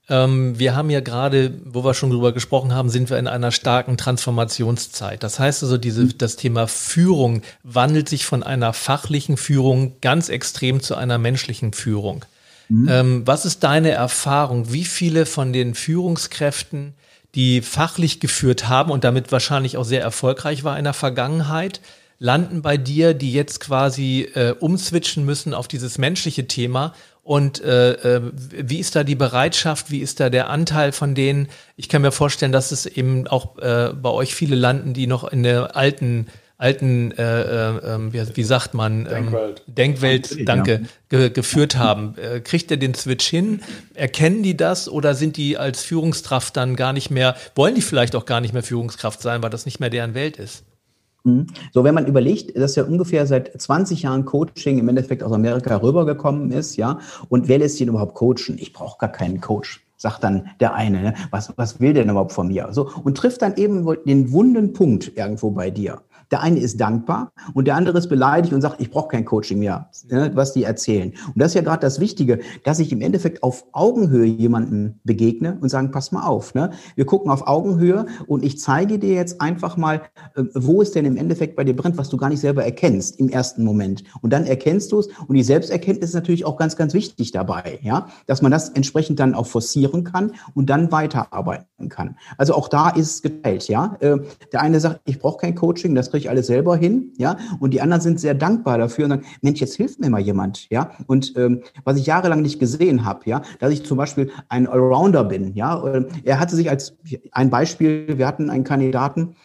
Speaker 1: ähm, wir haben ja gerade, wo wir schon drüber gesprochen haben, sind wir in einer starken Transformationszeit. Das heißt also, diese, mhm. das Thema Führung wandelt sich von einer fachlichen Führung ganz extrem zu einer menschlichen Führung. Mhm. Ähm, was ist deine Erfahrung? Wie viele von den Führungskräften, die fachlich geführt haben und damit wahrscheinlich auch sehr erfolgreich war in der Vergangenheit, landen bei dir, die jetzt quasi äh, umswitchen müssen auf dieses menschliche Thema Und äh, äh, wie ist da die Bereitschaft? Wie ist da der Anteil von denen? Ich kann mir vorstellen, dass es eben auch äh, bei euch viele landen, die noch in der alten alten, äh, äh, ähm, wie, wie, sagt man, ähm, Denkwelt, Denkwelt danke, ge geführt haben. Äh, kriegt ihr den Switch hin? Erkennen die das oder sind die als Führungskraft dann gar nicht mehr, wollen die vielleicht auch gar nicht mehr Führungskraft sein, weil das nicht mehr deren Welt ist?
Speaker 3: Mhm. So, wenn man überlegt, dass ja ungefähr seit 20 Jahren Coaching im Endeffekt aus Amerika rübergekommen ist, ja, und wer lässt ihn überhaupt coachen? Ich brauche gar keinen Coach sagt dann der eine, ne? was, was will denn überhaupt von mir? So, und trifft dann eben den wunden Punkt irgendwo bei dir. Der eine ist dankbar und der andere ist beleidigt und sagt, ich brauche kein Coaching mehr, ne, was die erzählen. Und das ist ja gerade das Wichtige, dass ich im Endeffekt auf Augenhöhe jemanden begegne und sagen, pass mal auf, ne? wir gucken auf Augenhöhe und ich zeige dir jetzt einfach mal, äh, wo es denn im Endeffekt bei dir brennt, was du gar nicht selber erkennst im ersten Moment. Und dann erkennst du es und die Selbsterkenntnis ist natürlich auch ganz, ganz wichtig dabei, ja, dass man das entsprechend dann auch forcieren kann und dann weiterarbeiten kann. Also auch da ist es geteilt, ja. Äh, der eine sagt, ich brauche kein Coaching, das kriege ich alles selber hin, ja, und die anderen sind sehr dankbar dafür und sagen, Mensch, jetzt hilft mir mal jemand, ja, und ähm, was ich jahrelang nicht gesehen habe, ja, dass ich zum Beispiel ein Allrounder bin, ja, ähm, er hatte sich als ein Beispiel, wir hatten einen Kandidaten,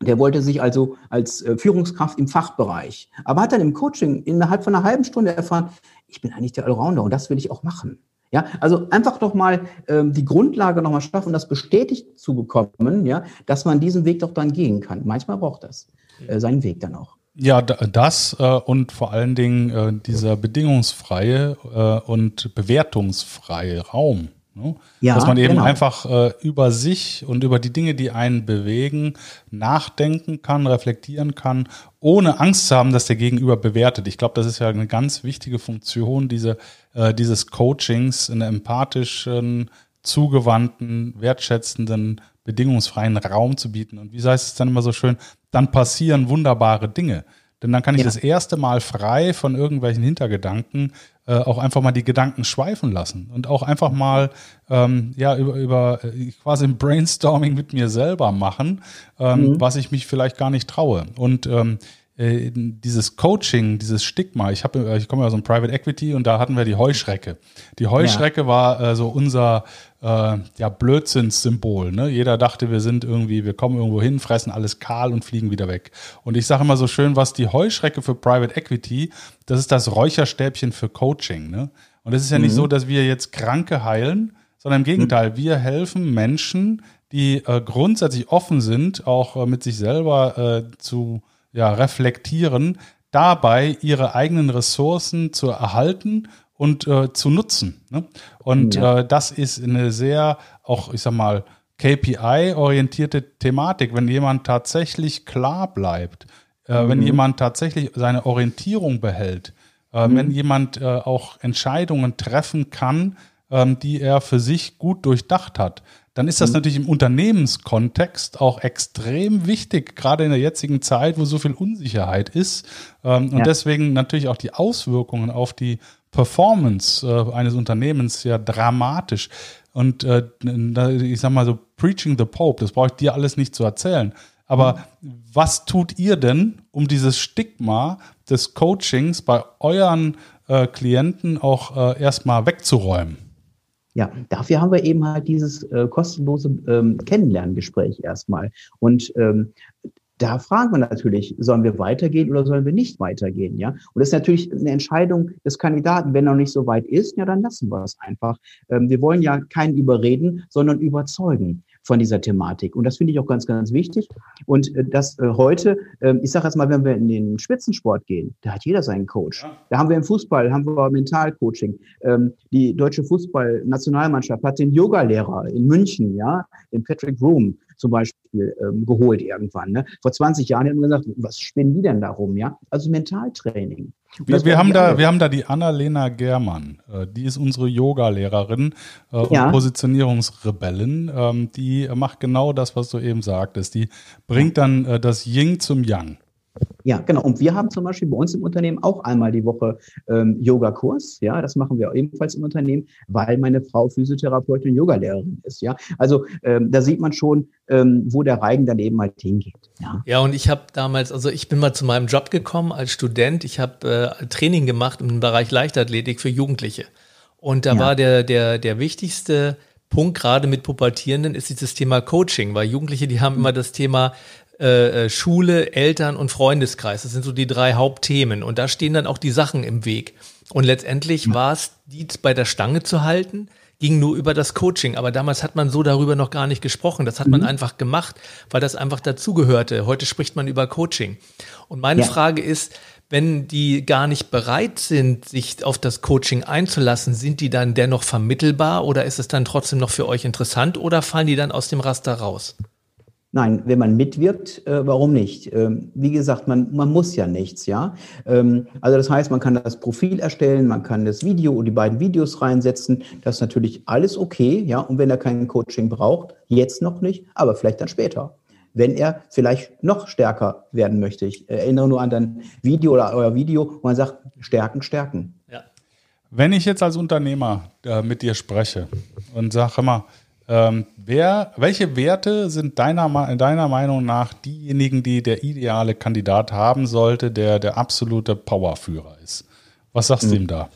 Speaker 3: der wollte sich also als äh, Führungskraft im Fachbereich, aber hat dann im Coaching innerhalb von einer halben Stunde erfahren, ich bin eigentlich der Allrounder und das will ich auch machen. Ja, also einfach doch mal ähm, die Grundlage nochmal schaffen, das bestätigt zu bekommen, ja, dass man diesen Weg doch dann gehen kann. Manchmal braucht das äh, seinen Weg dann auch.
Speaker 2: Ja, das äh, und vor allen Dingen äh, dieser bedingungsfreie äh, und bewertungsfreie Raum. Ne? Ja, Dass man eben genau. einfach äh, über sich und über die Dinge, die einen bewegen, nachdenken kann, reflektieren kann, ohne Angst zu haben, dass der Gegenüber bewertet. Ich glaube, das ist ja eine ganz wichtige Funktion diese, äh, dieses Coachings, einen empathischen, zugewandten, wertschätzenden, bedingungsfreien Raum zu bieten. Und wie heißt es dann immer so schön, dann passieren wunderbare Dinge. Denn dann kann ich ja. das erste Mal frei von irgendwelchen Hintergedanken äh, auch einfach mal die Gedanken schweifen lassen und auch einfach mal ähm, ja über, über äh, quasi ein Brainstorming mit mir selber machen, ähm, mhm. was ich mich vielleicht gar nicht traue. Und ähm, äh, dieses Coaching, dieses Stigma, ich habe, äh, ich komme ja aus einem Private Equity und da hatten wir die Heuschrecke. Die Heuschrecke ja. war äh, so unser äh, ja, Blödsinnssymbol. Ne? Jeder dachte, wir sind irgendwie, wir kommen irgendwo hin, fressen alles kahl und fliegen wieder weg. Und ich sage immer so schön, was die Heuschrecke für Private Equity, das ist das Räucherstäbchen für Coaching. Ne? Und es ist ja mhm. nicht so, dass wir jetzt Kranke heilen, sondern im Gegenteil, mhm. wir helfen Menschen, die äh, grundsätzlich offen sind, auch äh, mit sich selber äh, zu ja, reflektieren, dabei ihre eigenen Ressourcen zu erhalten und äh, zu nutzen. Ne? Und ja. äh, das ist eine sehr, auch ich sag mal, KPI-orientierte Thematik, wenn jemand tatsächlich klar bleibt, äh, mhm. wenn jemand tatsächlich seine Orientierung behält, äh, mhm. wenn jemand äh, auch Entscheidungen treffen kann, ähm, die er für sich gut durchdacht hat, dann ist das mhm. natürlich im Unternehmenskontext auch extrem wichtig, gerade in der jetzigen Zeit, wo so viel Unsicherheit ist. Ähm, und ja. deswegen natürlich auch die Auswirkungen auf die Performance äh, eines Unternehmens ja dramatisch. Und äh, ich sag mal so, Preaching the Pope, das brauche ich dir alles nicht zu erzählen. Aber mhm. was tut ihr denn, um dieses Stigma des Coachings bei euren äh, Klienten auch erstmal wegzuräumen?
Speaker 3: Ja, dafür haben wir eben halt dieses äh, kostenlose ähm, Kennenlerngespräch erstmal. Und ähm, da fragen wir natürlich, sollen wir weitergehen oder sollen wir nicht weitergehen, ja? Und das ist natürlich eine Entscheidung des Kandidaten. Wenn er noch nicht so weit ist, ja, dann lassen wir es einfach. Ähm, wir wollen ja keinen überreden, sondern überzeugen von dieser Thematik. Und das finde ich auch ganz, ganz wichtig. Und äh, das äh, heute, äh, ich sage jetzt mal, wenn wir in den Spitzensport gehen, da hat jeder seinen Coach. Da haben wir im Fußball, haben wir Mentalcoaching. Ähm, die deutsche Fußballnationalmannschaft hat den Yogalehrer in München, ja, den Patrick Room zum Beispiel ähm, geholt irgendwann. Ne? Vor 20 Jahren haben wir gesagt, was spinnen die denn da rum? Ja? Also Mentaltraining.
Speaker 2: Wir, wir haben da, wir haben da die Annalena Germann. Äh, die ist unsere Yoga-Lehrerin äh, und ja. Positionierungsrebellin. Ähm, die macht genau das, was du eben sagtest. Die bringt dann äh, das Ying zum Yang.
Speaker 3: Ja, genau. Und wir haben zum Beispiel bei uns im Unternehmen auch einmal die Woche ähm, Yoga-Kurs. Ja, das machen wir ebenfalls im Unternehmen, weil meine Frau Physiotherapeutin und Yogalehrerin ist. Ja, also ähm, da sieht man schon, ähm, wo der Reigen dann eben halt hingeht.
Speaker 1: Ja, ja und ich habe damals, also ich bin mal zu meinem Job gekommen als Student. Ich habe äh, Training gemacht im Bereich Leichtathletik für Jugendliche. Und da ja. war der, der, der wichtigste Punkt gerade mit Pubertierenden ist dieses Thema Coaching, weil Jugendliche, die haben immer das Thema äh, äh, Schule, Eltern und Freundeskreis. Das sind so die drei Hauptthemen. Und da stehen dann auch die Sachen im Weg. Und letztendlich ja. war es, die bei der Stange zu halten, ging nur über das Coaching. Aber damals hat man so darüber noch gar nicht gesprochen. Das hat mhm. man einfach gemacht, weil das einfach dazugehörte. Heute spricht man über Coaching. Und meine ja. Frage ist, wenn die gar nicht bereit sind, sich auf das Coaching einzulassen, sind die dann dennoch vermittelbar oder ist es dann trotzdem noch für euch interessant oder fallen die dann aus dem Raster raus?
Speaker 3: Nein, wenn man mitwirkt, äh, warum nicht? Ähm, wie gesagt, man, man muss ja nichts, ja. Ähm, also das heißt, man kann das Profil erstellen, man kann das Video und die beiden Videos reinsetzen. Das ist natürlich alles okay, ja. Und wenn er kein Coaching braucht, jetzt noch nicht, aber vielleicht dann später. Wenn er vielleicht noch stärker werden möchte. Ich erinnere nur an dein Video oder euer Video, wo man sagt, stärken, stärken. Ja.
Speaker 2: Wenn ich jetzt als Unternehmer äh, mit dir spreche und sage immer, ähm, wer, welche Werte sind deiner, deiner Meinung nach diejenigen, die der ideale Kandidat haben sollte, der der absolute Powerführer ist? Was sagst mhm. du ihm da?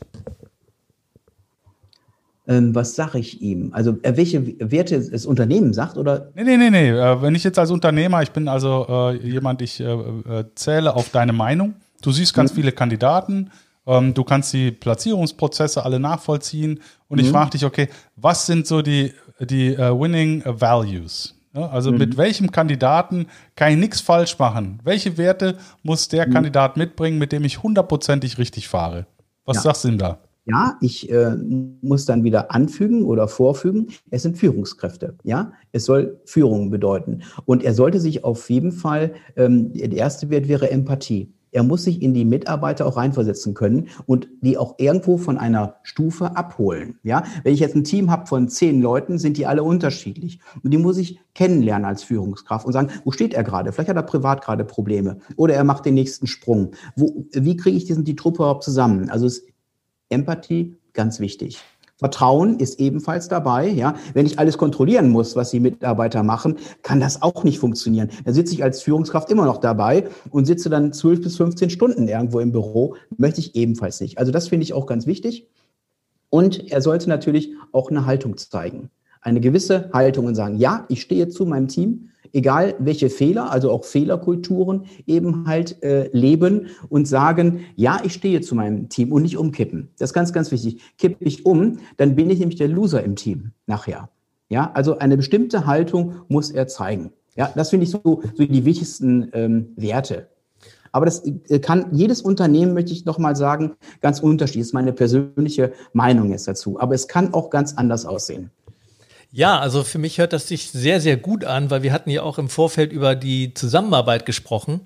Speaker 3: Ähm, was sage ich ihm? Also äh, welche Werte das Unternehmen sagt oder?
Speaker 2: Nee, nee, nee, nee. Äh, wenn ich jetzt als Unternehmer, ich bin also äh, jemand, ich äh, äh zähle auf deine Meinung. Du siehst ganz mhm. viele Kandidaten, ähm, du kannst die Platzierungsprozesse alle nachvollziehen und mhm. ich frage dich, okay, was sind so die die uh, Winning Values. Ja, also mhm. mit welchem Kandidaten kann ich nichts falsch machen? Welche Werte muss der mhm. Kandidat mitbringen, mit dem ich hundertprozentig richtig fahre? Was ja. sagst du denn da?
Speaker 3: Ja, ich äh, muss dann wieder anfügen oder vorfügen. Es sind Führungskräfte. Ja, es soll Führung bedeuten. Und er sollte sich auf jeden Fall, ähm, der erste Wert wäre Empathie. Er muss sich in die Mitarbeiter auch reinversetzen können und die auch irgendwo von einer Stufe abholen. Ja, wenn ich jetzt ein Team habe von zehn Leuten, sind die alle unterschiedlich und die muss ich kennenlernen als Führungskraft und sagen, wo steht er gerade? Vielleicht hat er privat gerade Probleme oder er macht den nächsten Sprung. Wo, wie kriege ich diesen, die Truppe überhaupt zusammen? Also ist Empathie ganz wichtig. Vertrauen ist ebenfalls dabei. Ja, wenn ich alles kontrollieren muss, was die Mitarbeiter machen, kann das auch nicht funktionieren. Da sitze ich als Führungskraft immer noch dabei und sitze dann zwölf bis 15 Stunden irgendwo im Büro. Möchte ich ebenfalls nicht. Also das finde ich auch ganz wichtig. Und er sollte natürlich auch eine Haltung zeigen. Eine gewisse Haltung und sagen, ja, ich stehe zu meinem Team egal welche Fehler, also auch Fehlerkulturen eben halt äh, leben und sagen, ja, ich stehe zu meinem Team und nicht umkippen. Das ist ganz, ganz wichtig. Kippe ich um, dann bin ich nämlich der Loser im Team nachher. Ja, also eine bestimmte Haltung muss er zeigen. Ja, das finde ich so, so die wichtigsten ähm, Werte. Aber das äh, kann jedes Unternehmen, möchte ich nochmal sagen, ganz unterschiedlich. Das ist meine persönliche Meinung jetzt dazu. Aber es kann auch ganz anders aussehen.
Speaker 1: Ja, also für mich hört das sich sehr, sehr gut an, weil wir hatten ja auch im Vorfeld über die Zusammenarbeit gesprochen.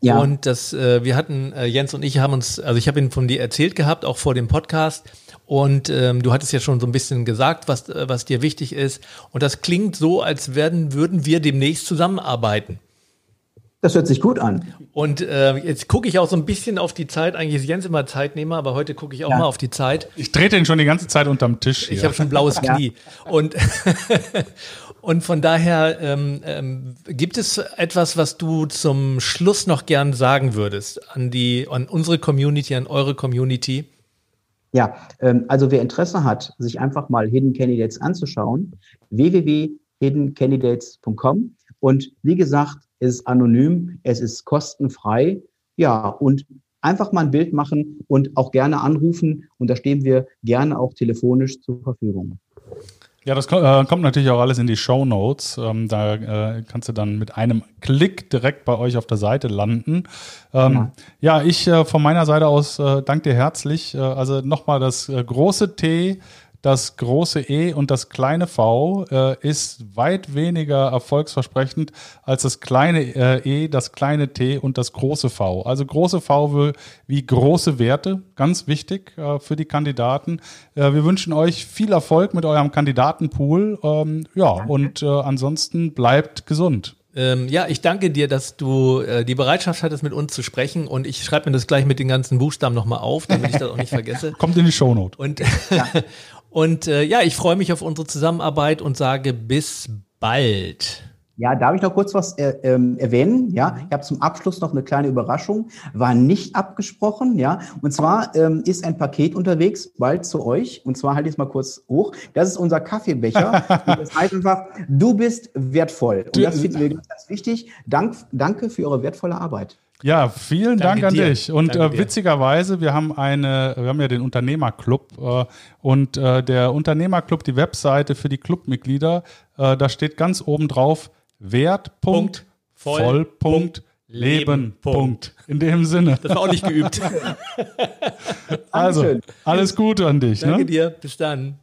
Speaker 1: Ja. Und das, äh, wir hatten, äh, Jens und ich haben uns, also ich habe ihn von dir erzählt gehabt, auch vor dem Podcast. Und ähm, du hattest ja schon so ein bisschen gesagt, was, äh, was dir wichtig ist. Und das klingt so, als werden, würden wir demnächst zusammenarbeiten.
Speaker 3: Das hört sich gut an.
Speaker 1: Und äh, jetzt gucke ich auch so ein bisschen auf die Zeit. Eigentlich ist Jens immer Zeitnehmer, aber heute gucke ich auch ja. mal auf die Zeit.
Speaker 2: Ich trete ihn schon die ganze Zeit unterm Tisch.
Speaker 1: Hier. Ich habe schon blaues Knie. Ja. Und, und von daher ähm, ähm, gibt es etwas, was du zum Schluss noch gern sagen würdest an die, an unsere Community, an eure Community?
Speaker 3: Ja, ähm, also wer Interesse hat, sich einfach mal Hidden Candidates anzuschauen, www.hiddencandidates.com und wie gesagt, es ist anonym, es ist kostenfrei. Ja, und einfach mal ein Bild machen und auch gerne anrufen. Und da stehen wir gerne auch telefonisch zur Verfügung.
Speaker 2: Ja, das äh, kommt natürlich auch alles in die Show Notes. Ähm, da äh, kannst du dann mit einem Klick direkt bei euch auf der Seite landen. Ähm, ja. ja. ich äh, von meiner Seite aus danke dir herzlich. Also nochmal das große T das große E und das kleine V äh, ist weit weniger erfolgsversprechend als das kleine äh, E, das kleine T und das große V. Also große V wie große Werte, ganz wichtig äh, für die Kandidaten. Äh, wir wünschen euch viel Erfolg mit eurem Kandidatenpool. Ähm, ja, und äh, ansonsten bleibt gesund.
Speaker 1: Ähm, ja, ich danke dir, dass du äh, die Bereitschaft hattest, mit uns zu sprechen. Und ich schreibe mir das gleich mit den ganzen Buchstaben nochmal auf, damit ich das auch nicht vergesse.
Speaker 2: Kommt in die Shownote.
Speaker 1: Und, ja. Und äh, ja, ich freue mich auf unsere Zusammenarbeit und sage bis bald.
Speaker 3: Ja, darf ich noch kurz was äh, ähm, erwähnen? Ja, ich habe zum Abschluss noch eine kleine Überraschung. War nicht abgesprochen, ja. Und zwar ähm, ist ein Paket unterwegs, bald zu euch. Und zwar halte ich es mal kurz hoch. Das ist unser Kaffeebecher. das heißt einfach, du bist wertvoll. Und das finden wir ganz, ganz wichtig. Dank, danke für eure wertvolle Arbeit.
Speaker 2: Ja, vielen Danke Dank an dir. dich. Und äh, witzigerweise, wir haben eine, wir haben ja den Unternehmerclub äh, und äh, der Unternehmerclub, die Webseite für die Clubmitglieder, äh, da steht ganz oben drauf, Wert, Punkt, voll, voll Punkt, Leben, Punkt. In dem Sinne.
Speaker 1: Das war auch nicht geübt.
Speaker 2: also, alles Gute an dich.
Speaker 1: Danke ne? dir. Bis dann.